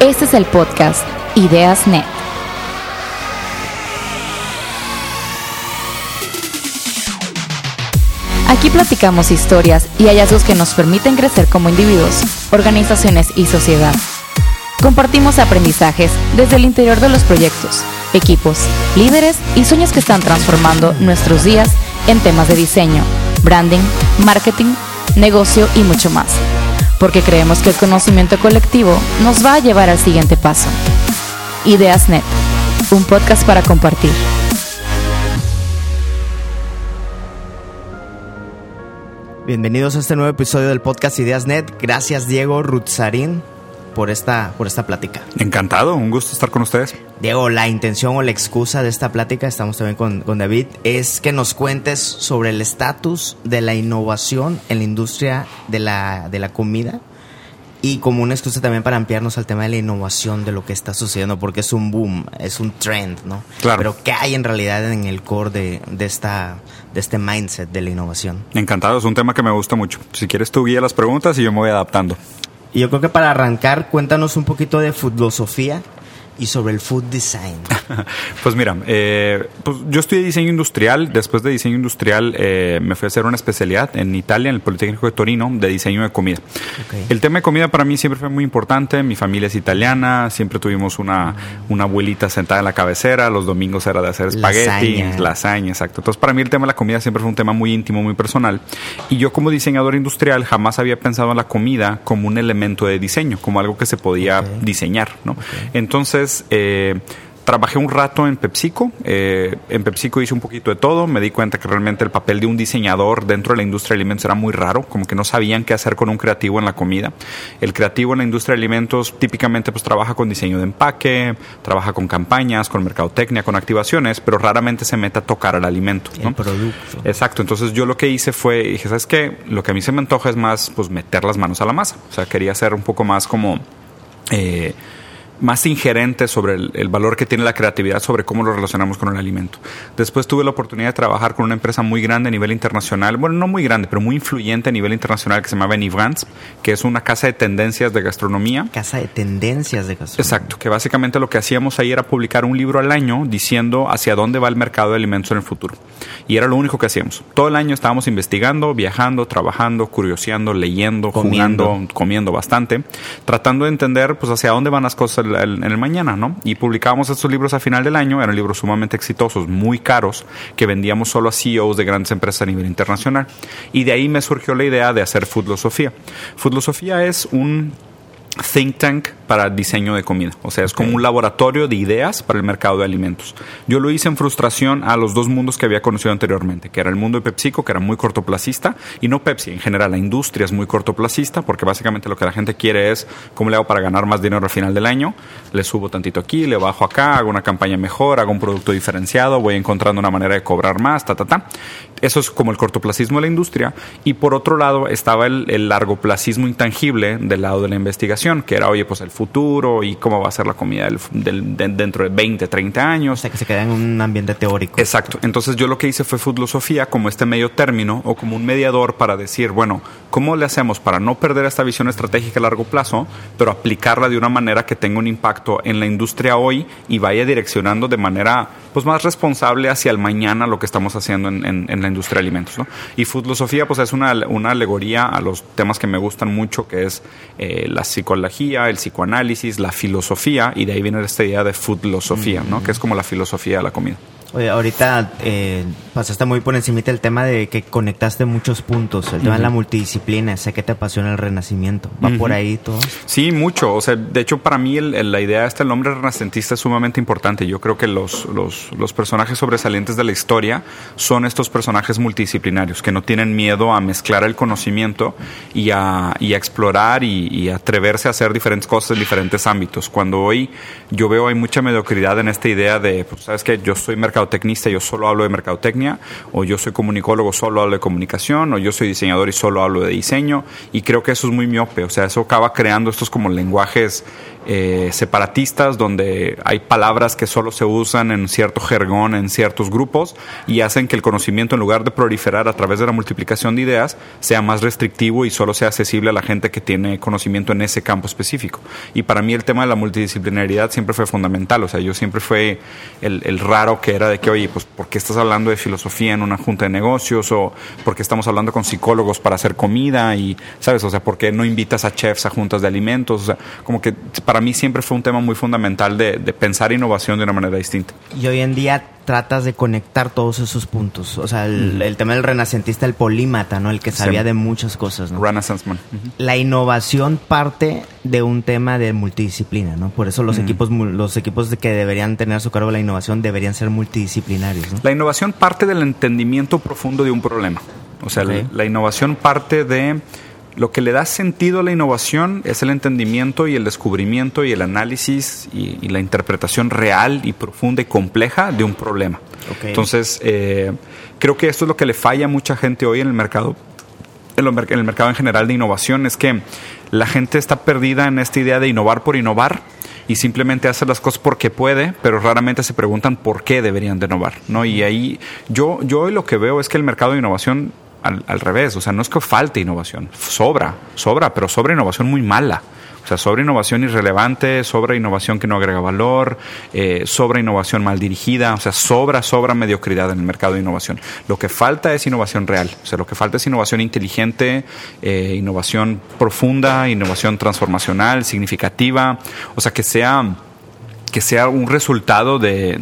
Este es el podcast Ideas Net. Aquí platicamos historias y hallazgos que nos permiten crecer como individuos, organizaciones y sociedad. Compartimos aprendizajes desde el interior de los proyectos, equipos, líderes y sueños que están transformando nuestros días en temas de diseño, branding, marketing, negocio y mucho más. Porque creemos que el conocimiento colectivo nos va a llevar al siguiente paso. Ideas Net, un podcast para compartir. Bienvenidos a este nuevo episodio del podcast Ideas Net. Gracias Diego Rutzarín por esta, por esta plática. Encantado, un gusto estar con ustedes. Diego, la intención o la excusa de esta plática, estamos también con, con David, es que nos cuentes sobre el estatus de la innovación en la industria de la, de la comida y como una excusa también para ampliarnos al tema de la innovación de lo que está sucediendo, porque es un boom, es un trend, ¿no? Claro. Pero ¿qué hay en realidad en el core de, de, esta, de este mindset de la innovación? Encantado, es un tema que me gusta mucho. Si quieres tú guía las preguntas y yo me voy adaptando. Y yo creo que para arrancar, cuéntanos un poquito de filosofía y sobre el food design. pues mira, eh, pues yo estudié diseño industrial. Después de diseño industrial eh, me fui a hacer una especialidad en Italia, en el Politécnico de Torino, de diseño de comida. Okay. El tema de comida para mí siempre fue muy importante. Mi familia es italiana, siempre tuvimos una, una abuelita sentada en la cabecera. Los domingos era de hacer espagueti, Lasaña. lasaña, exacto. Entonces para mí el tema de la comida siempre fue un tema muy íntimo, muy personal. Y yo como diseñador industrial jamás había pensado en la comida como un elemento de diseño, como algo que se podía Ok. diseñar, ¿no? Entonces, eh, trabajé un rato en PepsiCo. Eh, en PepsiCo hice un poquito de todo. Me di cuenta que realmente el papel de un diseñador dentro de la industria de alimentos era muy raro, como que no sabían qué hacer con un creativo en la comida. El creativo en la industria de alimentos típicamente pues trabaja con diseño de empaque, trabaja con campañas, con mercadotecnia, con activaciones, pero raramente se mete a tocar al alimento. El ¿no? producto. Exacto, entonces yo lo que hice fue, dije, ¿sabes qué? Lo que a mí se me antoja es más, pues, meter las manos a la masa. O sea, quería ser un poco más como... eh, más ingerente sobre el, el, valor que tiene la creatividad sobre cómo lo relacionamos con el alimento. Después tuve la oportunidad de trabajar con una empresa muy grande a nivel internacional, bueno, no muy grande, pero muy influyente a nivel internacional que se llama Benivans, que es una casa de tendencias de gastronomía. Casa de tendencias de gastronomía. Exacto, que básicamente lo que hacíamos ahí era publicar un libro al año diciendo hacia dónde va el mercado de alimentos en el futuro. Y era lo único que hacíamos. Todo el año estábamos investigando, viajando, trabajando, curioseando, leyendo, Comiendo. jugando, comiendo bastante, tratando de entender pues hacia dónde van las cosas el- mañana, ¿no? Y publicábamos estos libros a final del año, eran libros sumamente exitosos, muy caros, que vendíamos solo a CEOs de grandes empresas a nivel internacional. Y de ahí me surgió la idea de hacer Foodlosofía. Foodlosofía es un think tank para diseño de comida. O sea, es como un laboratorio de ideas para el mercado de alimentos. Yo lo hice en frustración a los dos mundos que había conocido anteriormente, que era el mundo de PepsiCo, que era muy cortoplacista, y no Pepsi, en general la industria es muy cortoplacista, porque básicamente lo que la gente quiere es cómo le hago para ganar más dinero al final del año, le subo tantito aquí, le bajo acá, hago una campaña mejor, hago un producto diferenciado, voy encontrando una manera de cobrar más, ta, ta, ta. Eso es como el cortoplacismo de la industria. Y por otro lado estaba el, el largoplacismo intangible del lado de la investigación, que era, oye, pues el futuro y cómo va a ser la comida del- del- de- dentro de 20, 30 O años. sea, que se queda en un ambiente teórico. Exacto. Entonces yo lo que hice fue Foodlosofía como este medio término o como un mediador para decir, bueno, ¿cómo le hacemos para no perder esta visión estratégica a largo plazo, pero aplicarla de una manera que tenga un impacto en la industria hoy y vaya direccionando de manera pues más responsable hacia el mañana lo que estamos haciendo en, en- en la industria de alimentos? ¿no? Y Foodlosofía pues es una, una alegoría a los temas que me gustan mucho, que es eh, la psicología, el psicoanálisis, la filosofía, y de ahí viene esta idea de foodlosofía, ¿no? que es como la filosofía de la comida. Oye, ahorita eh, pasaste muy por encimita el tema de que conectaste muchos puntos, el tema de la multidisciplina, sé que te apasiona el renacimiento, va por ahí todo. Sí, mucho. O sea, de hecho, para mí el- el- la idea de este nombre renacentista es sumamente importante. Yo creo que los, los, los personajes sobresalientes de la historia son estos personajes multidisciplinarios que no tienen miedo a mezclar el conocimiento y a, y a explorar y, y atreverse a hacer diferentes cosas en diferentes ámbitos. Cuando hoy yo veo hay mucha mediocridad en esta idea de, pues, sabes que yo soy mercadotecnista, yo solo hablo de mercadotecnia, o yo soy comunicólogo, solo hablo de comunicación, o yo soy diseñador y solo hablo de diseño, y creo que eso es muy miope, o sea, eso acaba creando estos como lenguajes eh, separatistas, donde hay palabras que solo se usan en cierto jergón, en ciertos grupos, y hacen que el conocimiento, en lugar de proliferar a través de la multiplicación de ideas, sea más restrictivo y solo sea accesible a la gente que tiene conocimiento en ese campo específico. Y para mí el tema de la multidisciplinariedad siempre fue fundamental, o sea, yo siempre fue el, el raro que era de que, oye, pues, ¿por qué estás hablando de filosofía en una junta de negocios? ¿O por qué estamos hablando con psicólogos para hacer comida? Y, ¿sabes? O sea, ¿por qué no invitas a chefs a juntas de alimentos? O sea, como que para mí siempre fue un tema muy fundamental de, pensar innovación de una manera distinta. Y hoy en día tratas de conectar todos esos puntos. O sea, el, tema del renacentista, el polímata, ¿no? El que sabía de muchas cosas, ¿no? Renaissance man. La innovación parte de un tema de multidisciplina, ¿no? Por eso los equipos los equipos que deberían tener a su cargo la innovación deberían ser multidisciplinarios, ¿no? La innovación parte del entendimiento profundo de un problema. O sea, la innovación parte de lo que le da sentido a la innovación es el entendimiento y el descubrimiento y el análisis y, la interpretación real y profunda y compleja de un problema. Entonces, eh, creo que esto es lo que le falla a mucha gente hoy en el mercado, en, el mercado en general de innovación, es que la gente está perdida en esta idea de innovar por innovar y simplemente hace las cosas porque puede, pero raramente se preguntan por qué deberían de innovar, ¿no? Y ahí yo, yo hoy lo que veo es que el mercado de innovación al, revés, o sea, no es que falte innovación, sobra, sobra, pero sobra innovación muy mala. O sea, sobra innovación irrelevante, sobra innovación que no agrega valor, eh, sobra innovación mal dirigida, o sea, sobra, sobra mediocridad en el mercado de innovación. Lo que falta es innovación real, o sea, lo que falta es innovación inteligente, eh, innovación profunda, innovación transformacional, significativa, o sea, que sea que sea un resultado de,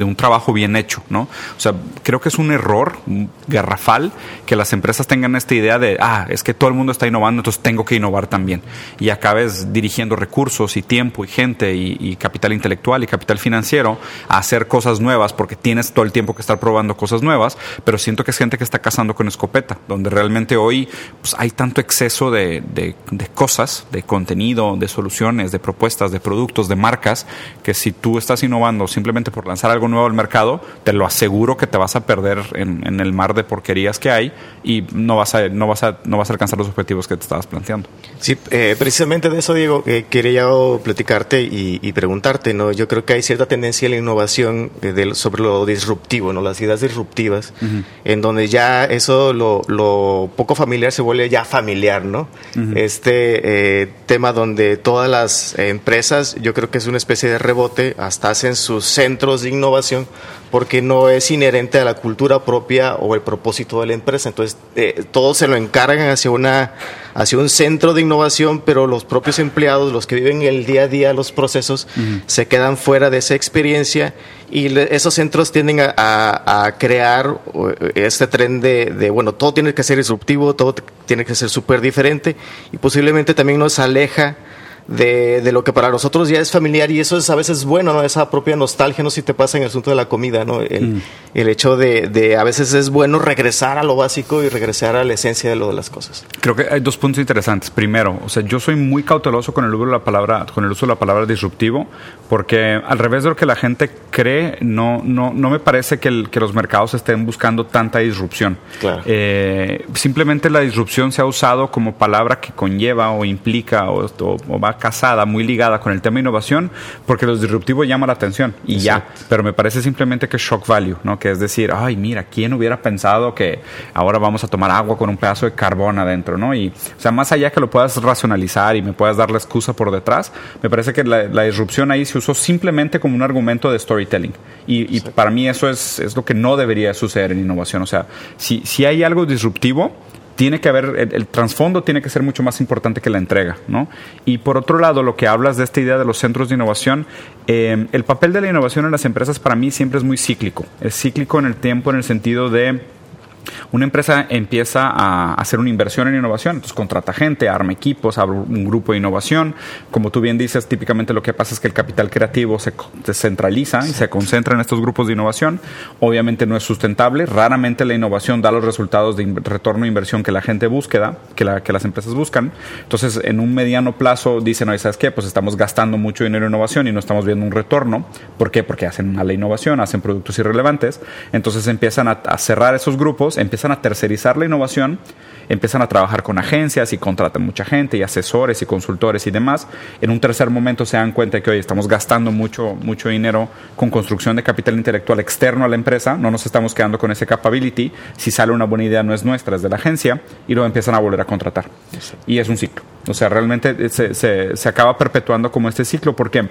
un trabajo bien hecho, ¿no? O sea, creo que es un error garrafal que las empresas tengan esta idea de, ah, es que todo el mundo está innovando, entonces tengo que innovar también. Y acabes dirigiendo recursos y tiempo y gente y, capital intelectual y capital financiero a hacer cosas nuevas porque tienes todo el tiempo que estar probando cosas nuevas, pero siento que es gente que está cazando con escopeta, donde realmente hoy pues, hay tanto exceso de cosas, de contenido, de soluciones, de propuestas, de productos, de marcas, que si tú estás innovando simplemente por lanzar algo nuevo al mercado, te lo aseguro que te vas a perder en, el mar de porquerías que hay y no vas a, no vas a, no vas a alcanzar los objetivos que te estabas planteando. Sí, eh, precisamente de eso, Diego, eh, quería platicarte y, preguntarte, ¿no? Yo creo que hay cierta tendencia en la innovación eh, sobre lo disruptivo, ¿no? Las ideas disruptivas, en donde ya eso, lo, lo, poco familiar se vuelve ya familiar, ¿no? Este eh, tema donde todas las empresas, yo creo que es una especie de rebote, hasta hacen sus centros de innovación, porque no es inherente a la cultura propia o el propósito de la empresa. Entonces, eh, todos se lo encargan hacia, una, hacia un centro de innovación, pero los propios empleados, los que viven el día a día los procesos, se quedan fuera de esa experiencia y esos centros tienden a, crear este tren de, de, bueno, todo tiene que ser disruptivo, todo tiene que ser súper diferente y posiblemente también nos aleja de, de, lo que para nosotros ya es familiar y eso es a veces bueno, ¿no? Esa propia nostalgia, no si te pasa en el asunto de la comida, ¿no? El, mm. el hecho de, de, a veces es bueno regresar a lo básico y regresar a la esencia de lo de las cosas. Creo que hay dos puntos interesantes. Primero, o sea, yo soy muy cauteloso con el uso de la palabra, con el uso de la palabra disruptivo, porque al revés de lo que la gente cree, no, no, no me parece que, el, que los mercados estén buscando tanta disrupción. Claro. Eh, simplemente la disrupción se ha usado como palabra que conlleva o implica o, o va casada, muy ligada con el tema de innovación, porque los disruptivos llaman la atención y ya. Pero me parece simplemente que es shock value, ¿no? Que es decir, ay, mira, ¿quién hubiera pensado que ahora vamos a tomar agua con un pedazo de carbón adentro, ¿no? Y, o sea, más allá que lo puedas racionalizar y me puedas dar la excusa por detrás, me parece que la, disrupción ahí se usó simplemente como un argumento de storytelling. Y, y para mí eso es, es lo que no debería suceder en innovación. O sea, si, si hay algo disruptivo, tiene que haber, el, trasfondo tiene que ser mucho más importante que la entrega, ¿no? Y por otro lado, lo que hablas de esta idea de los centros de innovación, eh, el papel de la innovación en las empresas para mí siempre es muy cíclico. Es cíclico en el tiempo, en el sentido de una empresa empieza a hacer una inversión en innovación, entonces contrata gente, arma equipos, abre un grupo de innovación. Como tú bien dices, típicamente lo que pasa es que el capital creativo se, centraliza y se concentra en estos grupos de innovación. Obviamente no es sustentable, raramente la innovación da los resultados de retorno de inversión que la gente busca, que, la, que las empresas buscan. Entonces, en un mediano plazo dicen, ¿sabes qué? Pues estamos gastando mucho dinero en innovación y no estamos viendo un retorno. ¿Por qué? Porque hacen mala innovación, hacen productos irrelevantes. Entonces empiezan a cerrar esos grupos empiezan a tercerizar la innovación, empiezan a trabajar con agencias y contratan mucha gente y asesores y consultores y demás. En un tercer momento se dan cuenta que hoy estamos gastando mucho, mucho dinero con construcción de capital intelectual externo a la empresa, no nos estamos quedando con ese capability, si sale una buena idea no es nuestra, es de la agencia, y luego empiezan a volver a contratar. Y es un ciclo. O sea, realmente se, se, se acaba perpetuando como este ciclo porque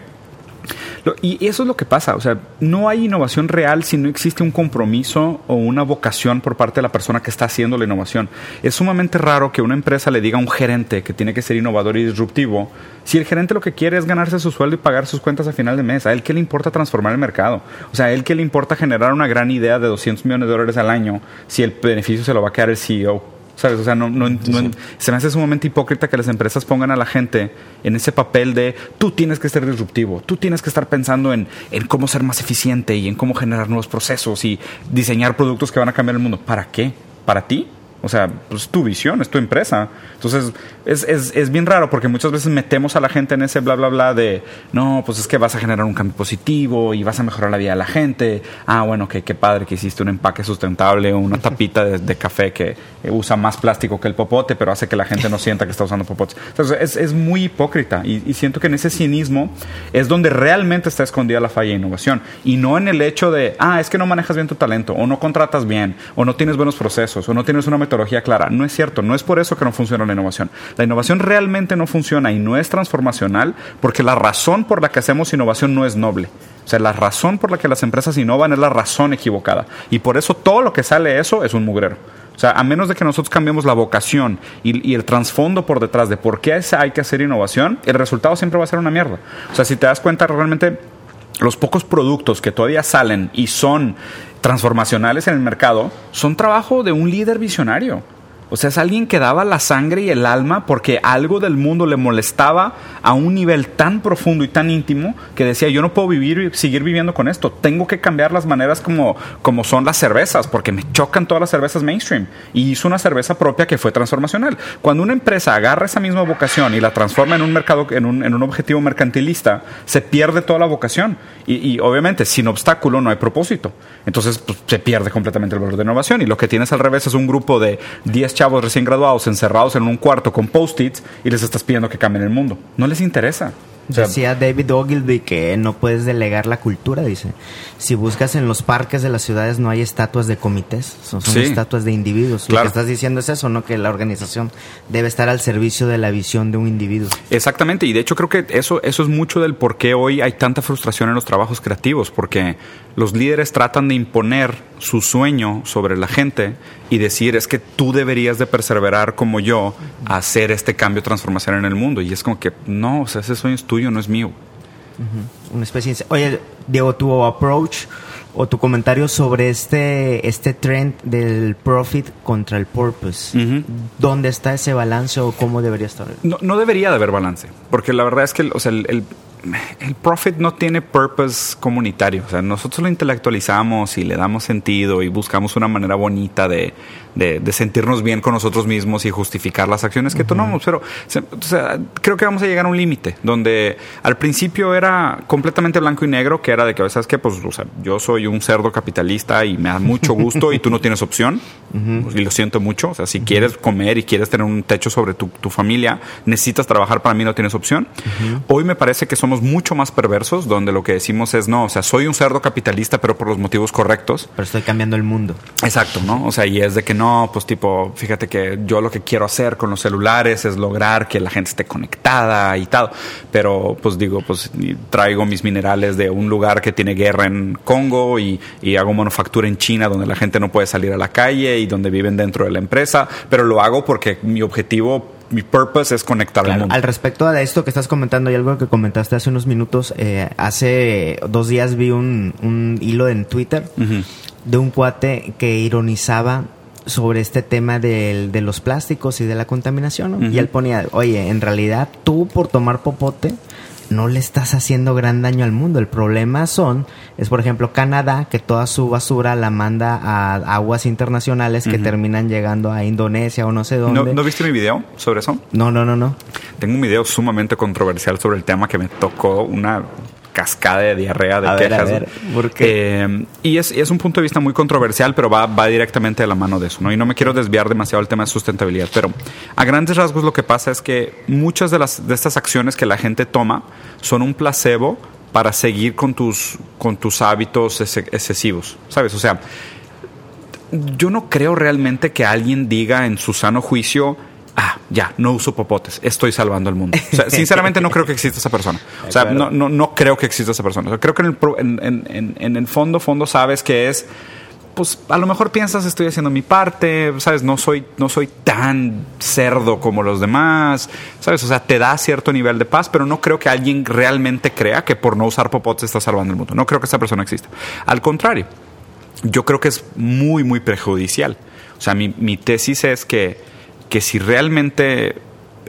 y eso es lo que pasa, o sea, no hay innovación real si no existe un compromiso o una vocación por parte de la persona que está haciendo la innovación. Es sumamente raro que una empresa le diga a un gerente que tiene que ser innovador y disruptivo, si el gerente lo que quiere es ganarse su sueldo y pagar sus cuentas a final de mes, a él qué le importa transformar el mercado, o sea, a él qué le importa generar una gran idea de 200 millones de dólares al año si el beneficio se lo va a quedar el CEO ¿Sabes? O sea, no, no, se me hace sumamente hipócrita que las empresas pongan a la gente en ese papel de tú tienes que ser disruptivo, tú tienes que estar pensando en, en cómo ser más eficiente y en cómo generar nuevos procesos y diseñar productos que van a cambiar el mundo. ¿Para qué? ¿Para ti? O sea, pues tu visión, es tu empresa. Entonces, es, es, es, bien raro porque muchas veces metemos a la gente en ese bla, bla, bla de, no, pues es que vas a generar un cambio positivo y vas a mejorar la vida de la gente. Ah, bueno, que qué padre que hiciste un empaque sustentable o una tapita de, café que usa más plástico que el popote, pero hace que la gente no sienta que está usando popotes. Entonces, es, es muy hipócrita y, y, siento que en ese cinismo es donde realmente está escondida la falla de innovación y no en el hecho de, ah, es que no manejas bien tu talento o no contratas bien o no tienes buenos procesos o no tienes una metodología clara. No es cierto, no es por eso que no funciona la innovación. La innovación realmente no funciona y no es transformacional porque la razón por la que hacemos innovación no es noble. O sea, la razón por la que las empresas innovan es la razón equivocada. Y por eso todo lo que sale de eso es un mugrero. O sea, a menos de que nosotros cambiemos la vocación y, el trasfondo por detrás de por qué hay que hacer innovación, el resultado siempre va a ser una mierda. O sea, si te das cuenta, realmente los pocos productos que todavía salen y son transformacionales en el mercado son trabajo de un líder visionario. O sea, es alguien que daba la sangre y el alma porque algo del mundo le molestaba a un nivel tan profundo y tan íntimo que decía, yo no puedo vivir y seguir viviendo con esto. Tengo que cambiar las maneras como, como son las cervezas porque me chocan todas las cervezas mainstream. Y hizo una cerveza propia que fue transformacional. Cuando una empresa agarra esa misma vocación y la transforma en un mercado, en un, en un objetivo mercantilista, se pierde toda la vocación. Y, obviamente, sin obstáculo no hay propósito. Entonces, pues, se pierde completamente el valor de innovación. Y lo que tienes al revés es un grupo de 10 chavos recién graduados encerrados en un cuarto con post-its y les estás pidiendo que cambien el mundo. No les interesa. O sea, Decía David Ogilvy que no puedes delegar la cultura, dice. Si buscas en los parques de las ciudades no hay estatuas de comités, son, son sí. estatuas de individuos. Claro. Lo que estás diciendo es eso, ¿no? Que la organización debe estar al servicio de la visión de un individuo. Exactamente, y de hecho creo que eso, eso es mucho del por qué hoy hay tanta frustración en los trabajos creativos, porque los líderes tratan de imponer su sueño sobre la gente y decir es que tú deberías de perseverar como yo a hacer este cambio transformacional en el mundo. Y es como que no, o sea, ese sueño es tuyo, no es mío. Uh -huh. Una especie de... Oye, Diego, tu approach o tu comentario sobre este, este trend del profit contra el purpose. Uh -huh. ¿Dónde está ese balance o cómo debería estar? No, no debería de haber balance, porque la verdad es que o sea, el, el el profit no tiene purpose comunitario. O sea, nosotros lo intelectualizamos y le damos sentido y buscamos una manera bonita de, de, de sentirnos bien con nosotros mismos y justificar las acciones que uh -huh. tomamos. Pero o sea, creo que vamos a llegar a un límite donde al principio era completamente blanco y negro, que era de que, ¿sabes qué? Pues, o sea, yo soy un cerdo capitalista y me da mucho gusto y tú no tienes opción. Uh -huh. Y lo siento mucho. O sea, si uh -huh. quieres comer y quieres tener un techo sobre tu, tu familia, necesitas trabajar para mí, no tienes opción. Hoy me parece que somos mucho más perversos, donde lo que decimos es, no, o sea, soy un cerdo capitalista, pero por los motivos correctos. Pero estoy cambiando el mundo. Exacto, ¿no? O sea, y es de que no, pues tipo, fíjate que yo lo que quiero hacer con los celulares es lograr que la gente esté conectada y tal. Pero, pues digo, pues traigo mis minerales de un lugar que tiene guerra en Congo y, y hago manufactura en China donde la gente no puede salir a la calle y donde viven dentro de la empresa, pero lo hago porque mi objetivo mi purpose es conectar claro, al mundo. Al respecto de esto que estás comentando y algo que comentaste hace unos minutos, eh, hace dos días vi un, un hilo en Twitter uh -huh. de un cuate que ironizaba sobre este tema de, de los plásticos y de la contaminación. ¿no? Uh -huh. Y él ponía, oye, en realidad tú por tomar popote no le estás haciendo gran daño al mundo. El problema son, es por ejemplo Canadá, que toda su basura la manda a aguas internacionales que uh -huh. terminan llegando a Indonesia o no sé dónde. ¿No, ¿No, viste mi video sobre eso? No, no, no, no. Tengo un video sumamente controversial sobre el tema que me tocó una cascada de diarrea de A ver, a quejas. ver. ¿por qué? Eh, y es, es un punto de vista muy controversial, pero va, va directamente de la mano de eso, ¿no? Y no me quiero desviar demasiado del tema de sustentabilidad, pero a grandes rasgos lo que pasa es que muchas de, las, de estas acciones que la gente toma son un placebo para seguir con tus, con tus hábitos ex- excesivos, ¿sabes? O sea, yo no creo realmente que alguien diga en su sano juicio, ah, ya, no uso popotes, estoy salvando el mundo. O sea, sinceramente no creo que exista esa persona. O sea, no, no, no creo que exista esa persona. O sea, creo que en el, en- en- en el fondo, fondo sabes que es, pues a lo mejor piensas estoy haciendo mi parte, sabes, no soy, no soy tan cerdo como los demás, sabes, o sea, te da cierto nivel de paz, pero no creo que alguien realmente crea que por no usar popotes está salvando el mundo. No creo que esa persona exista. Al contrario, yo creo que es muy, muy perjudicial. O sea, mi, mi tesis es que, que si realmente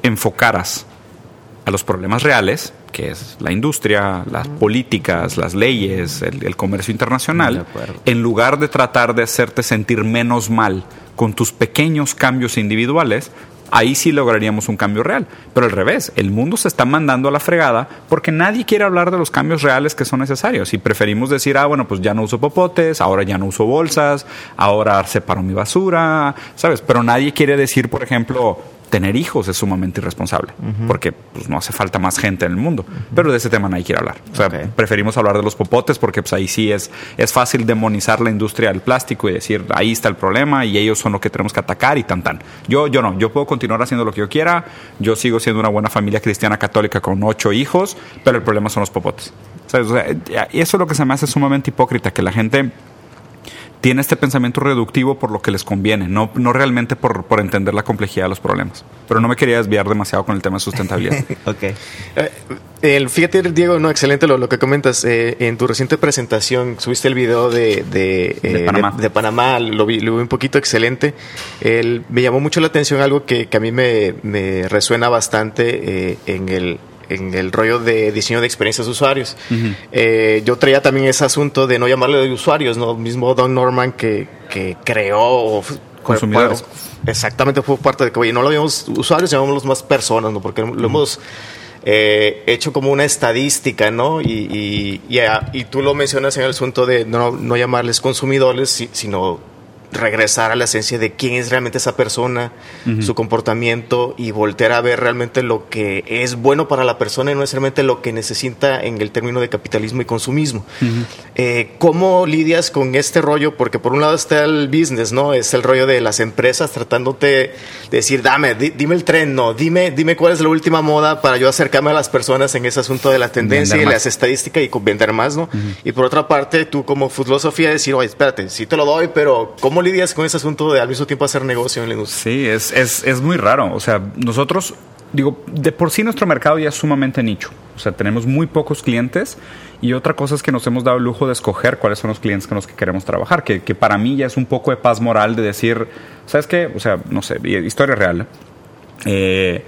enfocaras a los problemas reales, que es la industria, las políticas, las leyes, el, el comercio internacional, en lugar de tratar de hacerte sentir menos mal con tus pequeños cambios individuales, ahí sí lograríamos un cambio real. Pero al revés, el mundo se está mandando a la fregada porque nadie quiere hablar de los cambios reales que son necesarios. Y preferimos decir, ah, bueno, pues ya no uso popotes, ahora ya no uso bolsas, ahora separo mi basura, ¿sabes? Pero nadie quiere decir, por ejemplo, tener hijos es sumamente irresponsable, porque pues, no hace falta más gente en el mundo. Pero de ese tema nadie quiere hablar. O sea, preferimos hablar de los popotes porque pues, ahí sí es, es fácil demonizar la industria del plástico y decir, ahí está el problema y ellos son lo que tenemos que atacar y tan tan. Yo, yo no, yo puedo continuar haciendo lo que yo quiera, yo sigo siendo una buena familia cristiana católica con ocho hijos, pero el problema son los popotes. Eso es lo que se me hace sumamente hipócrita, que la gente tiene este pensamiento reductivo por lo que les conviene, no, no realmente por, por entender la complejidad de los problemas. Pero no me quería desviar demasiado con el tema de sustentabilidad. Ok. Eh, el, fíjate, Diego, no, excelente lo, lo que comentas. Eh, en tu reciente presentación subiste el video de, de, De eh, Panamá. de Panamá, lo vi, lo vi un poquito excelente. El- me llamó mucho la atención algo que, que a mí me, me resuena bastante eh, en el en el rollo de diseño de experiencias de usuarios. Eh, yo traía también ese asunto de no llamarle de usuarios, ¿no? Mismo Don Norman que, que creó o Consumidores. Exactamente, fue parte de que, oye, no lo llamamos usuarios, llamémoslos más personas, ¿no? Porque lo hemos eh, hecho como una estadística, ¿no? Y, y, y, a- y tú lo mencionas en el asunto de no, no llamarles consumidores, si- sino regresar a la esencia de quién es realmente esa persona, su comportamiento y voltear a ver realmente lo que es bueno para la persona y no necesariamente lo que necesita en el término de capitalismo y consumismo. Eh, ¿Cómo lidias con este rollo? Porque por un lado está el business, ¿no? Es el rollo de las empresas tratándote de decir, dame, di- dime el tren, no, dime, dime cuál es la última moda para yo acercarme a las personas en ese asunto de la tendencia Vender y más. las estadísticas y vender más, ¿no? Y por otra parte, tú como filosofía decir, oye, espérate, sí te lo doy, pero ¿cómo lidias con ese asunto de al mismo tiempo hacer negocio en la industria? Sí, es, es, es muy raro. O sea, nosotros, digo, de por sí nuestro mercado ya es sumamente nicho. O sea, tenemos muy pocos clientes y otra cosa es que nos hemos dado el lujo de escoger cuáles son los clientes con los que queremos trabajar, que, que para mí ya es un poco de paz moral de decir, ¿sabes qué? O sea, no sé, historia real. Eh,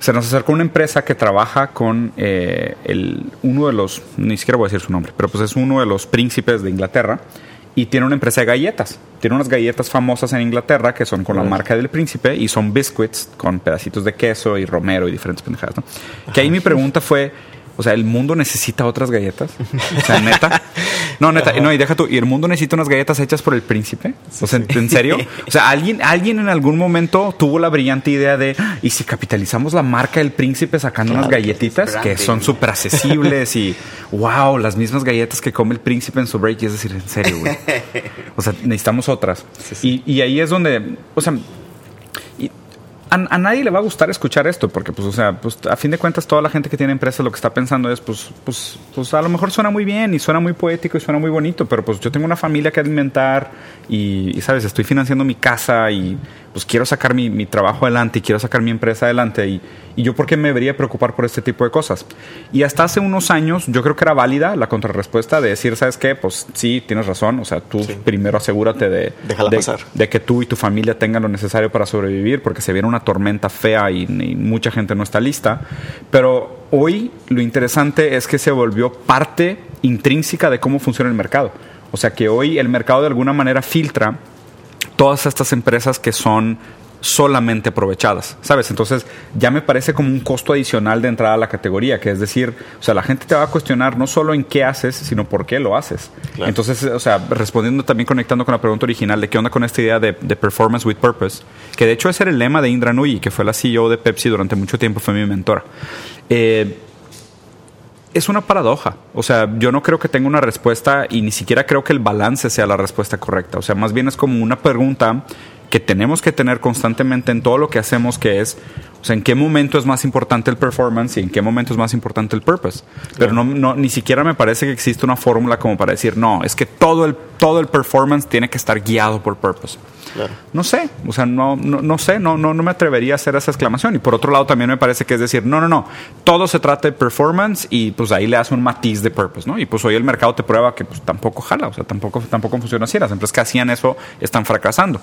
se nos acercó una empresa que trabaja con eh, el, uno de los, ni siquiera voy a decir su nombre, pero pues es uno de los príncipes de Inglaterra y tiene una empresa de galletas. Tiene unas galletas famosas en Inglaterra que son con la marca del príncipe y son biscuits con pedacitos de queso y romero y diferentes pendejadas. ¿no? Que ahí mi pregunta fue, o sea, ¿el mundo necesita otras galletas? O sea, neta. No, neta, no, y deja tú, ¿y el mundo necesita unas galletas hechas por el príncipe? O sea, ¿en serio? O sea, alguien, alguien en algún momento tuvo la brillante idea de, "Ah, ¿y si capitalizamos la marca del príncipe sacando unas galletitas que son súper accesibles y, wow, las mismas galletas que come el príncipe en su break? Y es decir, en serio, güey. O sea, necesitamos otras. Y, y ahí es donde, o sea, y a, a nadie le va a gustar escuchar esto, porque, pues, o sea, pues, a fin de cuentas, toda la gente que tiene empresa lo que está pensando es, pues, pues, pues, a lo mejor suena muy bien y suena muy poético y suena muy bonito, pero pues yo tengo una familia que alimentar y, y, sabes, estoy financiando mi casa y, pues, quiero sacar mi, mi trabajo adelante y quiero sacar mi empresa adelante y, y yo, ¿por qué me debería preocupar por este tipo de cosas? Y hasta hace unos años, yo creo que era válida la contrarrespuesta de decir, ¿sabes qué? Pues, sí, tienes razón, o sea, tú primero asegúrate de, de, pasar. de que tú y tu familia tengan lo necesario para sobrevivir, porque se viene una tormenta fea y, y mucha gente no está lista. Pero hoy lo interesante es que se volvió parte intrínseca de cómo funciona el mercado. O sea que hoy el mercado de alguna manera filtra todas estas empresas que son solamente aprovechadas, ¿sabes? Entonces ya me parece como un costo adicional de entrada a la categoría, que es decir, o sea, la gente te va a cuestionar no solo en qué haces, sino por qué lo haces. Entonces, o sea, respondiendo también, conectando con la pregunta original de qué onda con esta idea de, performance with purpose, que de hecho ese era el lema de Indra Nui, que fue la CEO de Pepsi durante mucho tiempo, fue mi mentora. Eh, es una paradoja. O sea, yo no creo que tenga una respuesta y ni siquiera creo que el balance sea la respuesta correcta. O sea, más bien es como una pregunta que tenemos que tener constantemente en todo lo que hacemos, que es, o sea, en qué momento es más importante el performance y en qué momento es más importante el purpose. Pero no, no, ni siquiera me parece que existe una fórmula como para decir, no, es que todo el, todo el performance tiene que estar guiado por purpose. No sé, o sea, no, no, no sé, no, no, no me atrevería a hacer esa exclamación. Y por otro lado, también me parece que es decir, no, no, no, todo se trata de performance y pues ahí le hace un matiz de purpose, ¿no? Y pues hoy el mercado te prueba que pues tampoco jala, o sea, tampoco, tampoco funciona así. Las empresas que hacían eso están fracasando.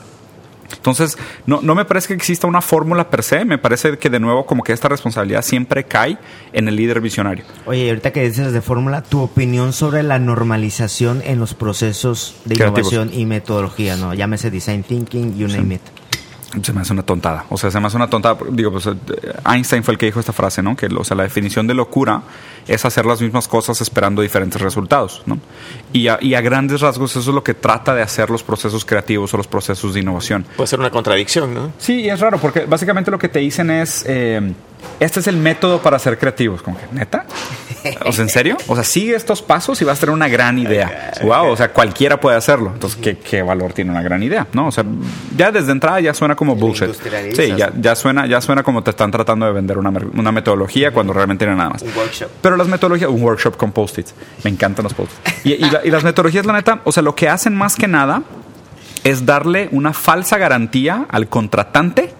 Entonces, no, no me parece que exista una fórmula per se, me parece que de nuevo como que esta responsabilidad siempre cae en el líder visionario. Oye, ahorita que dices de fórmula, tu opinión sobre la normalización en los procesos de innovación y metodología, ¿no? Llámese design thinking, you name it se me hace una tontada. O sea, se me hace una tontada. Digo, pues eh, Einstein fue el que dijo esta frase, ¿no? Que o sea, la definición de locura es hacer las mismas cosas esperando diferentes resultados, ¿no? Y a, y a, grandes rasgos eso es lo que trata de hacer los procesos creativos o los procesos de innovación. Puede ser una contradicción, ¿no? Sí, y es raro porque básicamente lo que te dicen es... Eh, este es el método para ser creativos. Como que, ¿neta? O sea, ¿en serio? O sea, sigue estos pasos y vas a tener una gran idea. Wow, o sea, cualquiera puede hacerlo. Entonces, ¿qué, ¿qué, valor tiene una gran idea? ¿No? O sea, ya desde entrada ya suena como bullshit. Sí, ya, ya, suena, ya suena como te están tratando de vender una, una metodología cuando realmente no nada más. Un workshop. Pero las metodologías, un workshop con post-its. Me encantan los post-its. Y, y las metodologías, la neta, o sea, lo que hacen más que nada es darle una falsa garantía al contratante